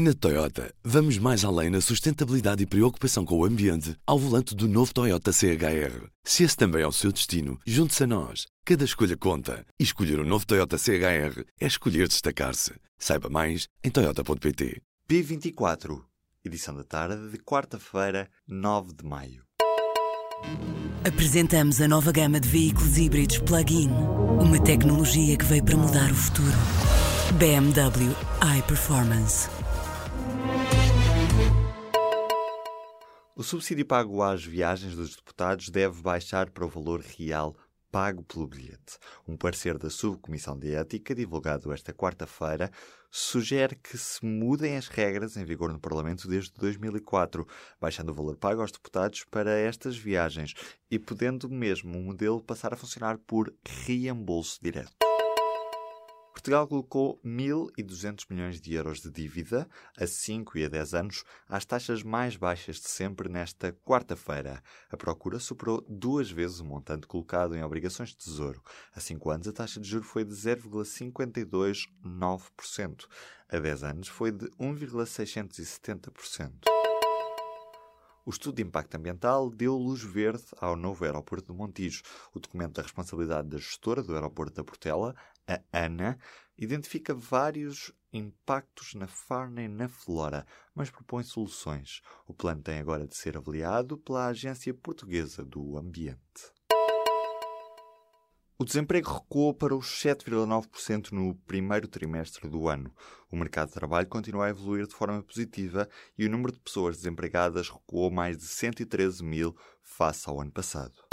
Na Toyota, vamos mais além na sustentabilidade e preocupação com o ambiente ao volante do novo Toyota CHR. Se esse também é o seu destino, junte-se a nós. Cada escolha conta. E escolher o um novo Toyota CHR é escolher destacar-se. Saiba mais em Toyota.pt. P24, edição da tarde de quarta-feira, 9 de maio. Apresentamos a nova gama de veículos híbridos plug-in. Uma tecnologia que veio para mudar o futuro. BMW iPerformance. O subsídio pago às viagens dos deputados deve baixar para o valor real pago pelo bilhete. Um parecer da Subcomissão de Ética, divulgado esta quarta-feira, sugere que se mudem as regras em vigor no Parlamento desde 2004, baixando o valor pago aos deputados para estas viagens e podendo mesmo o modelo passar a funcionar por reembolso direto. Portugal colocou 1.200 milhões de euros de dívida a 5 e a 10 anos às taxas mais baixas de sempre nesta quarta-feira. A procura superou duas vezes o montante colocado em obrigações de tesouro. Há 5 anos a taxa de juros foi de 0,529%. A 10 anos foi de 1,670%. O estudo de impacto ambiental deu luz verde ao novo aeroporto de Montijo. O documento da responsabilidade da gestora do aeroporto da Portela, a ANA, identifica vários impactos na fauna e na flora, mas propõe soluções. O plano tem agora de ser avaliado pela Agência Portuguesa do Ambiente. O desemprego recuou para os 7,9% no primeiro trimestre do ano. O mercado de trabalho continua a evoluir de forma positiva e o número de pessoas desempregadas recuou mais de 113 mil face ao ano passado.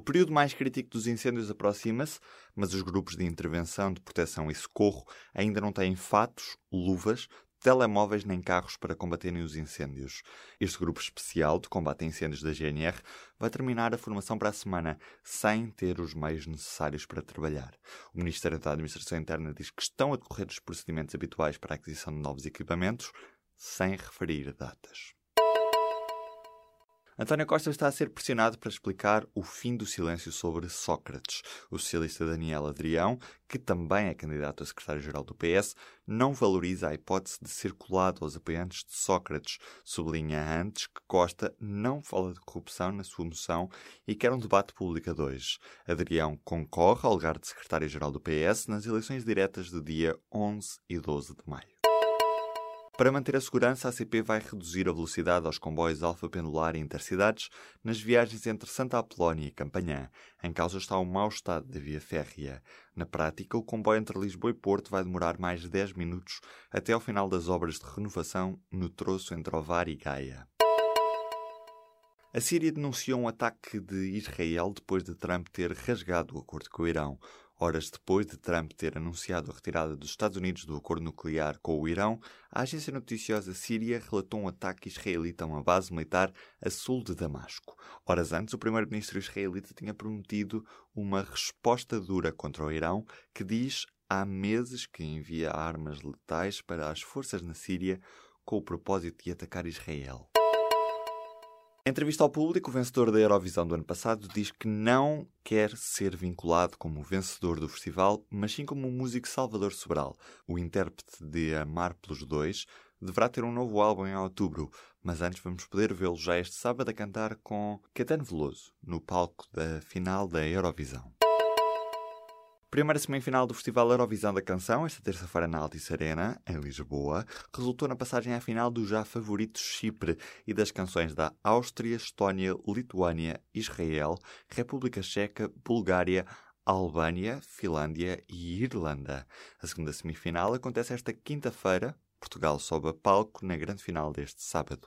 O período mais crítico dos incêndios aproxima-se, mas os grupos de intervenção, de proteção e socorro ainda não têm fatos, luvas, telemóveis nem carros para combaterem os incêndios. Este grupo especial de combate a incêndios da GNR vai terminar a formação para a semana sem ter os meios necessários para trabalhar. O Ministério da Administração Interna diz que estão a decorrer os procedimentos habituais para a aquisição de novos equipamentos, sem referir datas. António Costa está a ser pressionado para explicar o fim do silêncio sobre Sócrates. O socialista Daniel Adrião, que também é candidato a secretário-geral do PS, não valoriza a hipótese de ser colado aos apoiantes de Sócrates. Sublinha antes que Costa não fala de corrupção na sua moção e quer um debate público a dois. Adrião concorre ao lugar de secretário-geral do PS nas eleições diretas do dia 11 e 12 de maio. Para manter a segurança, a CP vai reduzir a velocidade aos comboios Alfa Pendular e Intercidades nas viagens entre Santa Apolónia e Campanhã. Em causa está o mau estado da via férrea. Na prática, o comboio entre Lisboa e Porto vai demorar mais de 10 minutos até ao final das obras de renovação no troço entre Ovar e Gaia. A Síria denunciou um ataque de Israel depois de Trump ter rasgado o acordo com o Irão. Horas depois de Trump ter anunciado a retirada dos Estados Unidos do acordo nuclear com o Irão, a agência noticiosa síria relatou um ataque israelita a uma base militar a sul de Damasco. Horas antes, o primeiro-ministro israelita tinha prometido uma resposta dura contra o Irão, que diz há meses que envia armas letais para as forças na Síria com o propósito de atacar Israel. Em entrevista ao público, o vencedor da Eurovisão do ano passado diz que não quer ser vinculado como vencedor do festival, mas sim como o músico Salvador Sobral. O intérprete de Amar pelos Dois deverá ter um novo álbum em outubro, mas antes vamos poder vê-lo já este sábado a cantar com Caetano Veloso, no palco da final da Eurovisão. Primeira semifinal do Festival Eurovisão da Canção, esta terça-feira na Altice Arena, em Lisboa, resultou na passagem à final do já favorito Chipre e das canções da Áustria, Estónia, Lituânia, Israel, República Checa, Bulgária, Albânia, Finlândia e Irlanda. A segunda semifinal acontece esta quinta-feira. Portugal sobe a palco na grande final deste sábado.